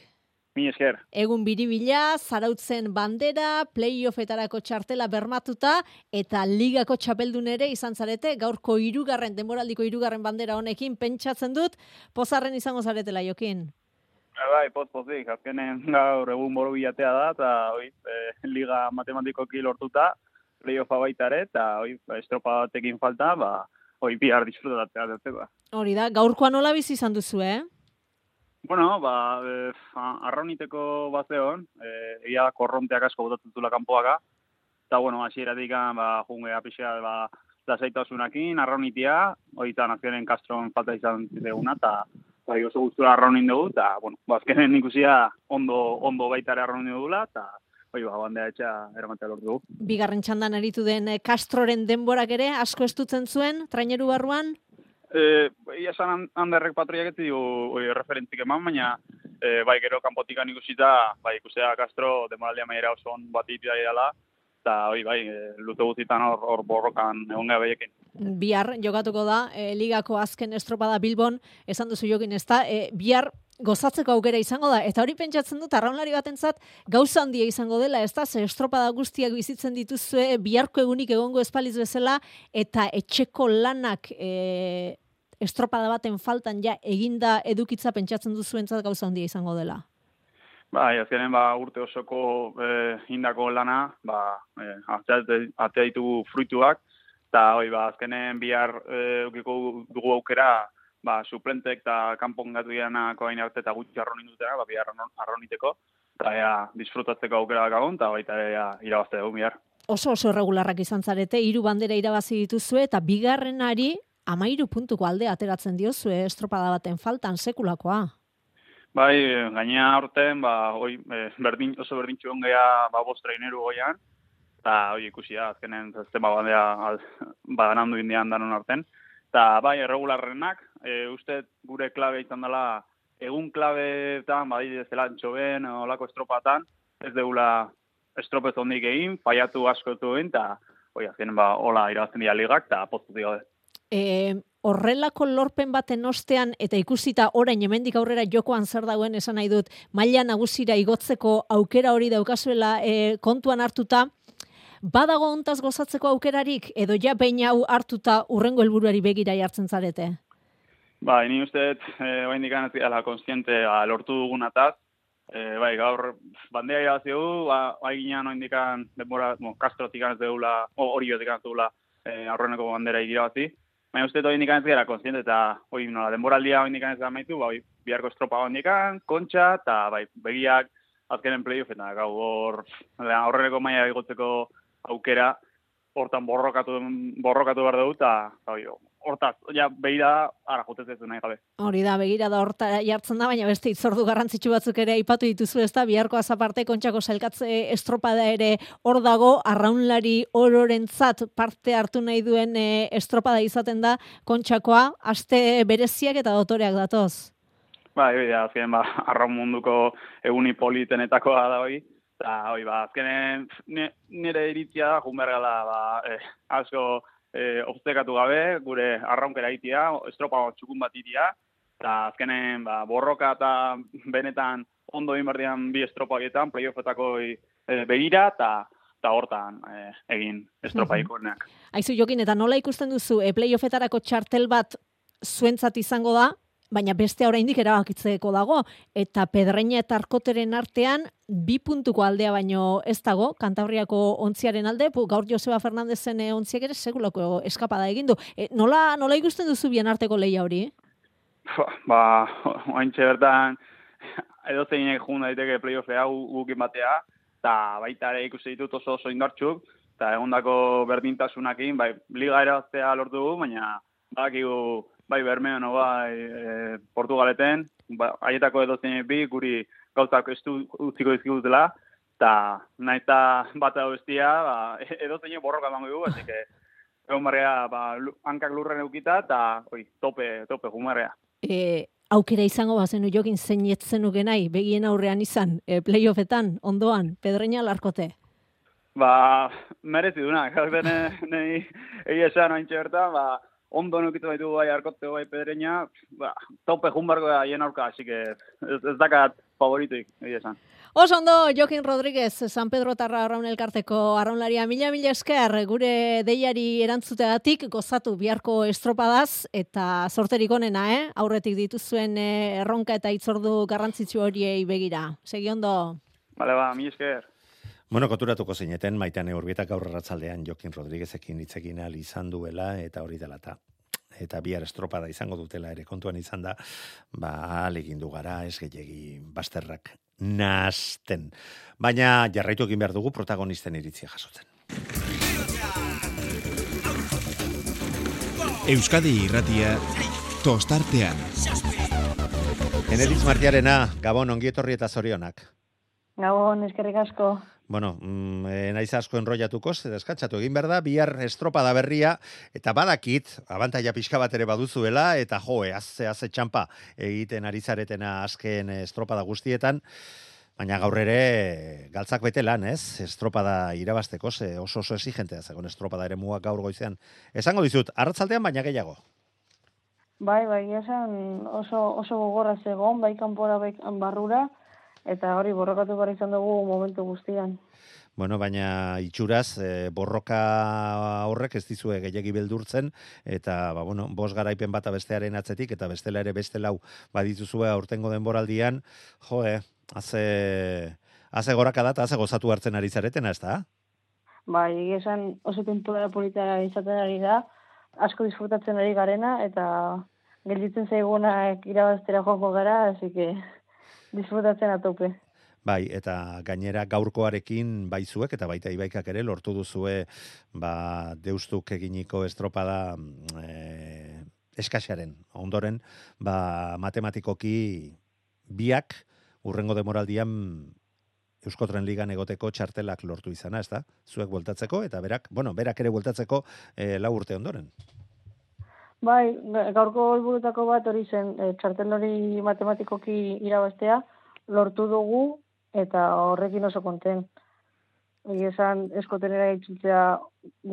Mi esker. Egun biribila, zarautzen bandera, playoffetarako txartela bermatuta, eta ligako txapeldun ere izan zarete, gaurko irugarren, denboraldiko irugarren bandera honekin, pentsatzen dut, pozarren izango zaretela jokin. Bai, bai poz, pozik, azkenen gaur egun boro bilatea da, eta oi, eh, liga matematikoki lortuta, playoffa baita ere, eta oi, ba, estropa batekin falta, ba, oi, bihar disfrutatzea dut, Hori da, gaurkoa nola bizi izan duzu, eh? Bueno, ba, e, arrauniteko bat zeon, e, egia korronteak asko botatzen zula kanpoaka, eta, bueno, hasieratik ba, jungea pixea, ba, lasaitasunakin, arraunitia, oita nazioaren kastron falta izan zideguna, eta bai, oso guztura arraunin dugu, eta, bueno, bazkenen ikusia ondo, ondo baitare arraunin dugula, eta, Oi, ba, bandea etxa eramatea lortu dugu. Bigarren txandan aritu den eh, Castroren denborak ere, asko estutzen zuen, traineru barruan? E, ia esan handerrek patroiak ez dugu referentzik eman, baina e, bai gero kanpotikan ikusita, bai ikusea Castro demoraldia maiera oso on bat itia dela, eta oi, bai, e, lute guztietan hor, hor borrokan egon gara behiekin. Bihar jokatuko da, e, ligako azken estropada Bilbon, esan duzu jokin ez da, e, bihar gozatzeko aukera izango da. Eta hori pentsatzen dut, arraunlari batentzat gauza handia izango dela, ez da, ze estropada guztiak bizitzen dituzue, biharko egunik egongo espaliz bezala, eta etxeko lanak e, estropada baten faltan ja eginda edukitza pentsatzen duzuentzat gauza handia izango dela. Bai, azkenen ba, urte osoko e, indako lana, ba, e, atea ditugu fruituak, eta hoi, ba, azkenen bihar e, dugu aukera, ba, suplentek eta kanpon gatu dianako hain arte eta gutxi arronin dutera, ba, bihar arroniteko, eta ea, disfrutatzeko aukera gagon, eta baita ea, irabazte dugu bihar. Oso oso regularrak izan zarete, hiru bandera irabazi dituzue, eta bigarrenari amairu puntuko alde ateratzen diozue estropada baten faltan sekulakoa. Bai, gainea aurten, ba, oi, e, berdin, oso berdin txuan geha, ba, bostra ineru goian, eta, oi, ikusi da, azkenen, zaztema bandea, ba, ganandu indian danon arten. Eta, bai, erregularrenak, e, uste gure klabe izan dela egun klabeetan, bai, ez dela antxoben, olako estropatan, ez deula estropez ondik egin, paiatu askotu egin, eta hoi azkenen ba, hola irabazten dira ligak, eta poztu dira. E, horrelako lorpen baten ostean, eta ikusita orain hemendik aurrera jokoan zer dagoen esan nahi dut, maila nagusira igotzeko aukera hori daukazuela e, kontuan hartuta, badago ontaz gozatzeko aukerarik, edo ja behin hau hartuta urrengo helburuari begira jartzen zarete? Ba, ni uste, e, bain dikan ez gara konstiente ba, lortu dugunataz, e, bai, gaur, bandea irabazi dugu, ba, bai ginean oin dikan, denbora, mo, kastrotik ez deula, hori betik ez deula, e, aurreneko bandera irabazi. Baina uste, oin dikan ez gara konstiente, eta oi, nola, denboraldia oin dikan ez da maitu, ba, oi, biharko estropa oin dikan, kontxa, eta bai, begiak, azkenen playoff, eta gau hor, aurreneko maia egotzeko aukera hortan borrokatu borrokatu behar dugu eta hortaz, ja, begira ara jotez ez nahi gabe. Hori da, begira da horta jartzen da, baina beste itzordu garrantzitsu batzuk ere aipatu dituzu ez da, biharko azaparte kontxako zelkatze estropada ere hor dago, arraunlari ororentzat parte hartu nahi duen e, estropada izaten da kontxakoa, aste bereziak eta dotoreak datoz. Ba, hori da, azken, ba, arraun munduko eguni politenetakoa da hori, Eta, hoi, ba, azkenen nire iritzia da, junbergala, ba, eh, asko eh, obstekatu gabe, gure arraunkera itia, estropa txukun bat itia, eta azkenen, ba, borroka eta benetan ondo inberdian bi estropa egiten, playoffetako eh, begira, eta eta hortan eh, egin estropa ikorneak. Aizu jokin, eta nola ikusten duzu, e, playoffetarako txartel bat zuentzat izango da, baina beste oraindik erabakitzeko dago eta Pedreña eta Arkoteren artean bi puntuko aldea baino ez dago Kantabriako ontziaren alde gaur Joseba Fernandezen eh, ontziak ere segulako eskapada egin du. E, nola nola ikusten duzu bien arteko leia hori? Ba ointxe bertan edo zein joan daiteke playoff hau gukin batea eta baita ere ikusi ditut oso oso indartxuk eta egondako berdintasunakin bai liga eraztea lortu dugu baina badakigu bai Bermeon bai e, Portugaleten, ba, haietako edo bi, guri gauzak estu utziko dizkigutela, eta nahi eta bat hau bestia, ba, edo zein borroka emango dugu, así que egon barria, ba, hankak lurren eukita, eta oi, tope, tope, jumarrea. E, aukera izango bazenu jokin zein etzenu genai, begien aurrean izan, e, playoffetan, ondoan, pedreina larkote? Ba, merezi duna, gaur dene, nahi, egia esan ointxe bertan, ba, ondo nukitu baitu bai arkote bai pedreña, ba, tope jumbarko da hien aurka, así que ez, ez dakat favorituik, egia esan. Oso ondo, Jokin Rodríguez, San Pedro Tarra Arraun Elkarteko arraunlaria mila mila esker, gure deiari erantzutegatik gozatu biharko estropadaz, eta sorterik onena, eh? aurretik dituzuen eh, erronka eta itzordu garrantzitsu horiei begira. Segi ondo? Bale ba, mila esker. Bueno, koturatuko zineten, maitan eurbietak gaur erratzaldean Jokin Rodríguezekin hitzekin al izan duela, eta hori dela eta eta bihar estropada izango dutela ere kontuan izan da, ba, alegin du gara, ez gehiagi basterrak nasten. Baina jarraitu egin behar dugu protagonisten iritzia jasotzen. Euskadi irratia tostartean. Eneritz Martiarena, Gabon, ongietorri eta zorionak. Gabon, eskerrik asko. Bueno, mm, e, naiz asko enrollatuko, deskatxatu egin behar da, bihar estropa da berria, eta badakit, abantaia pixka bat ere baduzuela, eta jo, azze, azze txampa egiten ari zaretena azken estropada guztietan, baina gaur ere galtzak bete lan, ez? Estropada irabasteko, ze oso oso exigentea zegoen estropada ere muak gaur goizean. Esango dizut, arratzaldean baina gehiago. Bai, bai, esan oso, oso gogorra zegoen, bai kanpora, bai barrura, eta hori borrokatu gara izan dugu momentu guztian. Bueno, baina itxuraz, e, borroka horrek ez dizue gehiagi beldurtzen, eta, ba, bueno, bos garaipen bata bestearen atzetik, eta bestela ere beste lau badituzue aurtengo denboraldian, jo, eh, haze, haze goraka da, haze gozatu hartzen ari zaretena, ez da? Ba, esan oso temporada politara izaten ari da, asko disfrutatzen ari garena, eta gelditzen zaigunak irabaztera joango gara, hasi que disfrutatzen atope. Bai, eta gainera gaurkoarekin baizuek eta baita ibaikak ere lortu duzue ba, deustuk eginiko estropada e, eskaxaren. Ondoren, ba, matematikoki biak urrengo demoraldian Euskotren Ligan egoteko txartelak lortu izana, ez da? Zuek bueltatzeko, eta berak, bueno, berak ere bueltatzeko e, lau urte ondoren. Bai, gaurko helburutako bat hori zen, e, txartel hori matematikoki irabaztea, lortu dugu eta horrekin oso konten. egia esan eskotenera itzultzea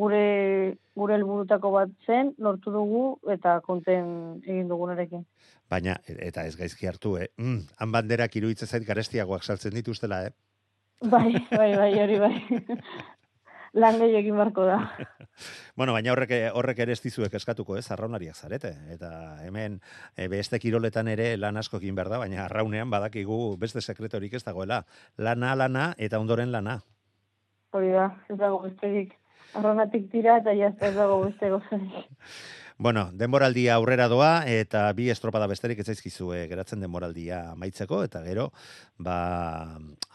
gure gure helburutako bat zen, lortu dugu eta konten egin dugunarekin. Baina, eta ez gaizki hartu, eh? Mm, han banderak iruditzen zait garestiagoak saltzen dituztela, eh? Bai, bai, bai, hori bai. Lan gehiekin barko da. Bueno, baina horrek horrek ere ez dizuek eskatuko, ez? Arraunariak zarete eta hemen e, beste kiroletan ere lan asko egin behar da, baina arraunean badakigu beste sekretorik ez dagoela. Lana, lana eta ondoren lana. Hori da, ez dago besterik. Arraunatik tira eta jazta ez dago beste gozarik. Bueno, denboraldia aurrera doa eta bi estropada besterik ez zaizkizu geratzen denboraldia amaitzeko eta gero ba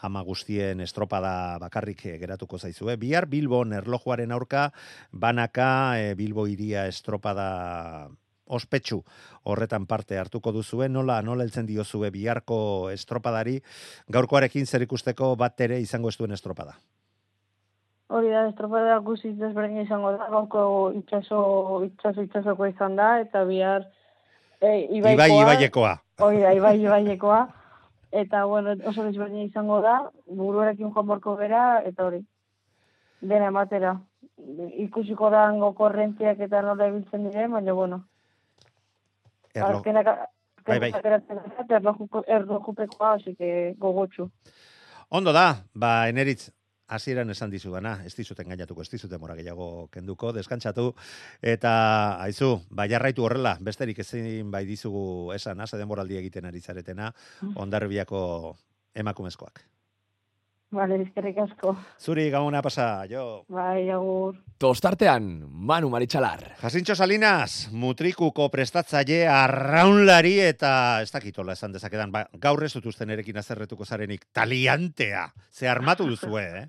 ama guztien estropada bakarrik geratuko zaizue. Bihar Bilbon erlojuaren aurka banaka e, Bilbo iria estropada ospetsu horretan parte hartuko duzue, nola nola heltzen diozue biharko estropadari gaurkoarekin zer ikusteko bat ere izango ez duen estropada. Hori da, estropada guzi desberdin izango da, gaurko itxaso, itxaso, itxasoko izan da, eta bihar e, ibaikoa. Ibai, ibaiekoa. Hori da, ibai, ibaiekoa. Eta, bueno, oso desberdin izango da, buruarekin joan borko bera, eta hori, dena ematera. Ikusiko da korrentziak eta nola ebiltzen dire, baina, bueno. Erlo. Azkenak, Bai, bai. erlojupekoa, así que gogotxu. Ondo da, ba, eneritz, hasieran esan dizu dana, ez dizuten gainatuko, ez dizuten mora gehiago kenduko, deskantzatu, eta haizu, bai jarraitu horrela, besterik ezin bai dizugu esan, ase denboraldi egiten ari zaretena, ondarribiako emakumezkoak. Vale, eskerrik asko. Zuri gauna pasa, jo. Bai, agur. Tostartean, Manu Maritxalar. Jasintxo Salinas, mutrikuko prestatzaile arraunlari eta ez dakitola esan dezakedan, ba, gaur ez dut usten erekin azerretuko zarenik, taliantea, ze armatu duzue, eh?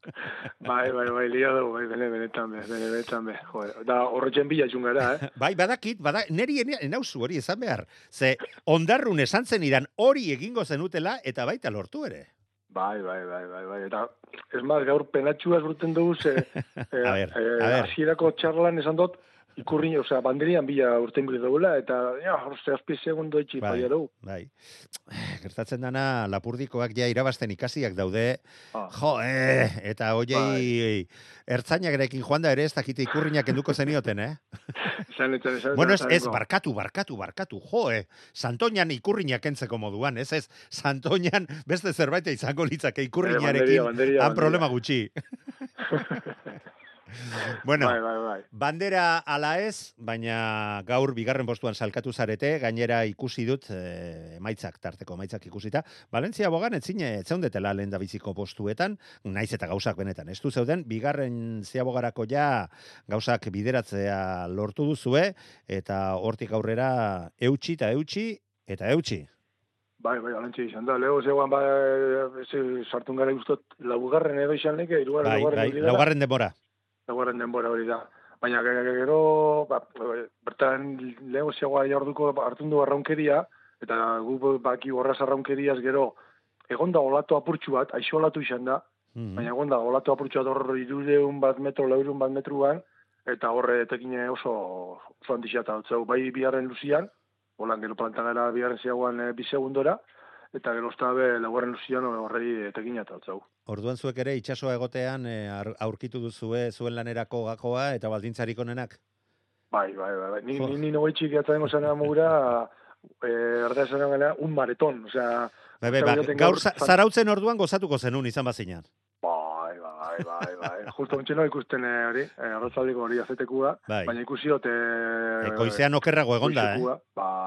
bai, bai, bai, lia dugu, bai, bene, benetan be, bene, benetan be. Joder, da, horretzen bila txungara, eh? bai, badakit, badak, neri enauzu hori esan behar. Ze, ondarrun esan zen iran hori egingo zenutela eta baita lortu ere. Bai, bai, bai, bai, bai, eta ez maz, gaur penatxua esbruten dugu, ze, eh, a ver, a ver. asierako txarlan esan dut, ikurri, osea, banderian bila urten gure duela, eta, ja, orte, azpi segundo etxi, bai, bai, bai. Gertatzen dana, lapurdikoak ja irabazten ikasiak daude, ah. jo, eh, eta hoiei bai. ertzainak erekin joan da ere ez dakite ikurriñak enduko zenioten, eh? Zan, etzen, etzen, bueno, ez, ez, barkatu, barkatu, barkatu, jo, eh? Santoñan ikurriñak entzeko moduan, ez, ez, Santoñan beste zerbait izango litzake ikurriñarekin, eh, han problema gutxi. bueno, bai, bai, bai. bandera ala ez, baina gaur bigarren postuan salkatu zarete, gainera ikusi dut, e, emaitzak, tarteko emaitzak ikusita, Valentzia bogan etzine, etzeundetela lehen da biziko postuetan, naiz eta gauzak benetan, ez du zeuden, bigarren ziabogarako ja gauzak bideratzea lortu duzue, eta hortik aurrera eutxi eta eutxi, eta eutxi. Bai, bai, alantxe izan da. Lego zegoan, ba, sartun gara guztot, laugarren edo izan leke, irugarren, bai, bai, laugarren denbora. Laugarren denbora hori da. Baina gero, ba, bertan lego zegoa jarduko hartun du arraunkeria, eta gu baki horraz arraunkeriaz gero, egon da olatu apurtxu bat, aixo olatu izan da, Mm. baina egon da olatu apurtxu bat hor irudeun bat metro, laurun bat metruan, eta horre etekine oso, oso handixata dutzeu, bai biharren luzian, holan gero plantan gara biharren zegoan e, bi segundora, eta gero be laugarren luzian horrei etekina eta dutzeu. Orduan zuek ere itsasoa egotean e, aurkitu duzue zuen lanerako gakoa eta baldintzarik onenak? Bai, bai, bai, bai. Ni, ni, ni no etxik jatzen zen amugura, eh, arda esan gara, un mareton, osea... Bai, bai, bai, gaur zarautzen orduan gozatuko zenun izan bazinan. Bai, bai, bai, bai. Justo ontsi no ikusten eh, hori, eh, arratzaldiko hori azetekua, bai. baina ikusi. Eh, goizean okerrago egonda, eh? Bai.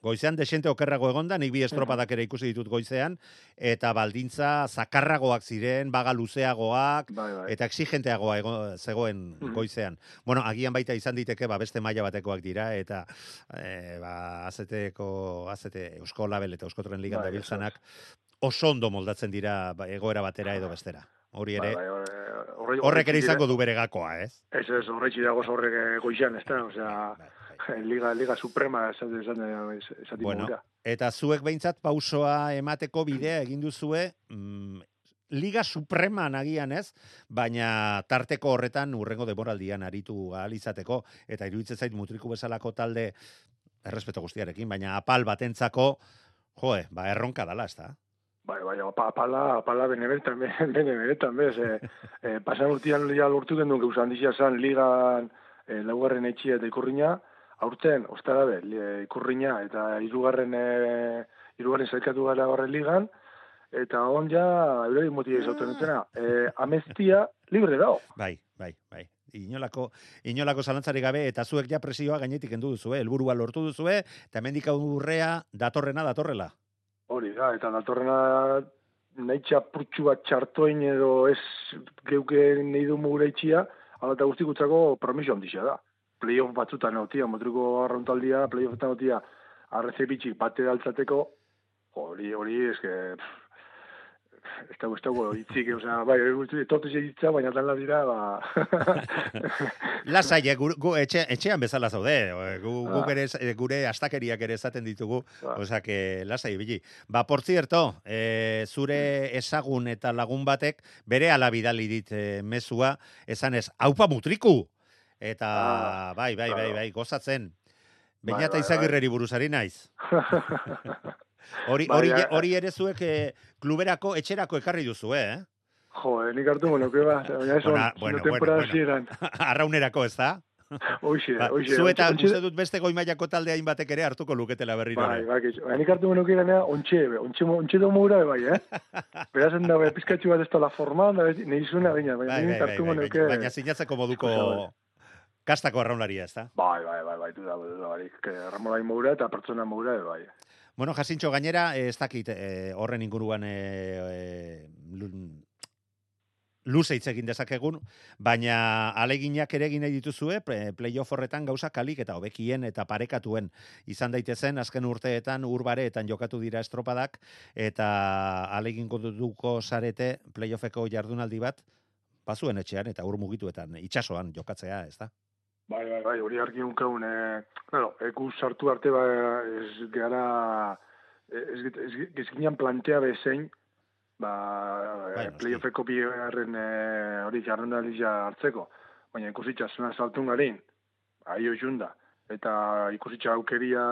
Goizean desente okerrago egonda, nik bi estropadak ere ikusi ditut goizean, eta baldintza zakarragoak ziren, baga luzeagoak, bai, bai. eta exigenteagoa ego, zegoen goizean. Bueno, agian baita izan diteke, ba, beste maila batekoak dira, eta e, ba, azeteko, azete, Eusko Label eta Euskotren Ligan bai, dabiltzanak, oso ondo moldatzen dira ba, egoera batera edo bestera. Hori ere, bai, bai, horrek ere izango du bere gakoa, ez? Ez, ez, horretxi dago horrek goizean, ez da, osea, Liga, Liga Suprema esan esan esan bueno, eta zuek behintzat pausoa emateko bidea egin duzue mm, Liga Suprema nagian ez, baina tarteko horretan urrengo demoraldian aritu ahal izateko, eta iruditzen zait mutriku bezalako talde, errespeto guztiarekin, baina apal batentzako, joe, ba erronka dala, ez da? Bai, bai, apa- apala, apala bene benetan, bene benetan, bez. E, e, pasan urtean ja lortu genuen gauza handizia zan ligan e, laugarren etxia eta ikurriña, aurten, ostarabe, li- e, ikurriña eta irugarren, e, irugarren zailkatu gara horren ligan, eta on ja, eurari motia izauten dutena, e, amestia libre dago. Bai, bai, bai. Inolako, inolako zalantzarik gabe, eta zuek ja presioa gainetik endu duzue, helburua lortu duzue, eta hemendik aurrea datorrena datorrela. Hori da, eta datorrena nahi txapurtxu bat txartoin edo ez geuke nahi du mugure itxia, ala eta guztik utzako promisio handixea da. Playoff batzutan notia, motriko arrauntaldia, playoffetan notia, arreze bitxik bate daltzateko, hori, hori, eske, ez dago, ez dago, hitzik, osea, bai, etortu ditza, baina tan dira, ba... Lasai, eh, gu, gu etxe, etxean bezala zaude, gu, Ah. ere, eh, gure astakeriak ere esaten ditugu, Ah. osea que lasai bili. Ba, por cierto, eh, zure ezagun eta lagun batek bere ala bidali dit eh, mezua, esanez, haupa mutriku! Eta, Ah, bai, bai, bai, bai, gozatzen. Bai, Beñata bai, izagirreri buruzari naiz. Hori, Bai, hori, bai. hori ere zuek eh, kluberako, etxerako ekarri duzu, eh? Jo, nik hartu ba, baina ez on, Bona, zure bueno, temporada bueno, hasieran. Arraunerako, ez da? Hoxe, Ba, hoxe. zu eta ontxe- uste dut beste goi mailako talde hainbatek ere hartuko luketela berriro. Bai, bai. Baina nik hartu monoke iranea, ontxe, ontxe, ontxe do moura, bai, eh? Berazen da, bai, pizkatxu bat ez da la forma, da, nahi zuna, baina, baina Bai, bai, nik bai, hartu bai, monoke... baina, baina sinatzeko moduko Ikusi, kastako arraunlaria, ez da? Bai, bai, bai, bai, du da, du da, bai, Ramolai moura eta pertsona moura, bai. Bueno, jasintxo gainera, eh, ez dakit eh, horren inguruan eh, eh, lu- luze hitz egin dezakegun, baina aleginak ere egin nahi dituzue, playoff horretan gauza kalik eta hobekien eta parekatuen izan daitezen, azken urteetan urbareetan jokatu dira estropadak, eta alegin duko zarete playoffeko jardunaldi bat, bazuen etxean eta ur mugituetan, itsasoan jokatzea, ez da? Bai, bai, bai, hori argi unkaun, eh, claro, eku sartu arte ba, ez gara, ez, ez, ez ginean plantea bezein, ba, Bai, eh, playoffeko bigarren eh, hori jarrendalizia hartzeko, baina ikusitza zena saltun garin, ahi da, eta ikusitza aukeria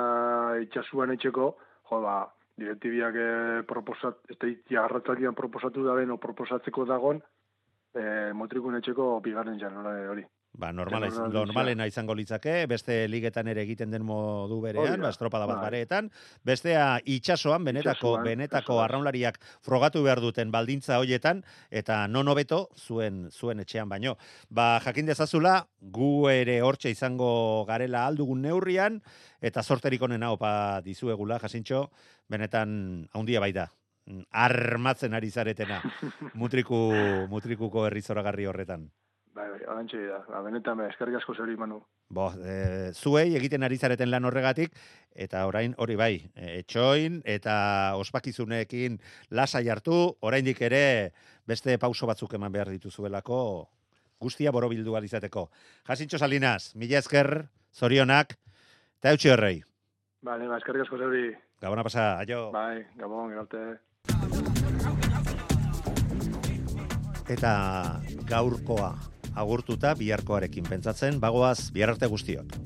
itxasuan etxeko, jo, ba, direktibiak eh, proposat, ez da proposatu da o proposatzeko dagon, eh, motrikun etxeko bigarren jarrendalizia hori. Ba, normala, normalena izango litzake, beste ligetan ere egiten den modu berean, ba, estropada bat bai. bareetan, bestea itxasoan, benetako, Itsasoan, benetako da. arraunlariak frogatu behar duten baldintza hoietan, eta non hobeto zuen, zuen etxean baino. Ba, jakin dezazula, gu ere hortxe izango garela aldugun neurrian, eta sorterik onena opa dizuegula, jasintxo, benetan haundia bai da. Armatzen ari zaretena, mutriku, mutrikuko herri zoragarri horretan. Bai, bai, alantxe da. Ba, benetan, be, eskerrik asko zeri, Manu. Bo, e, zuei egiten ari zareten lan horregatik, eta orain hori bai, e, etxoin eta ospakizunekin lasai hartu, oraindik ere beste pauso batzuk eman behar dituzuelako guztia borobildu alizateko. Jasintxo Salinas, mila esker, zorionak, eta eutxi horrei. Bale, ba, eskerrik asko zeri. Gabona pasa, aio. Bai, gabon, gerarte. Eta gaurkoa agurtuta biharkoarekin pentsatzen, bagoaz bihar guztiok.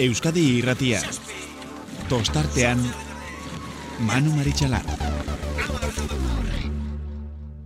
Euskadi irratia. Tostartean Manu Maritxalar.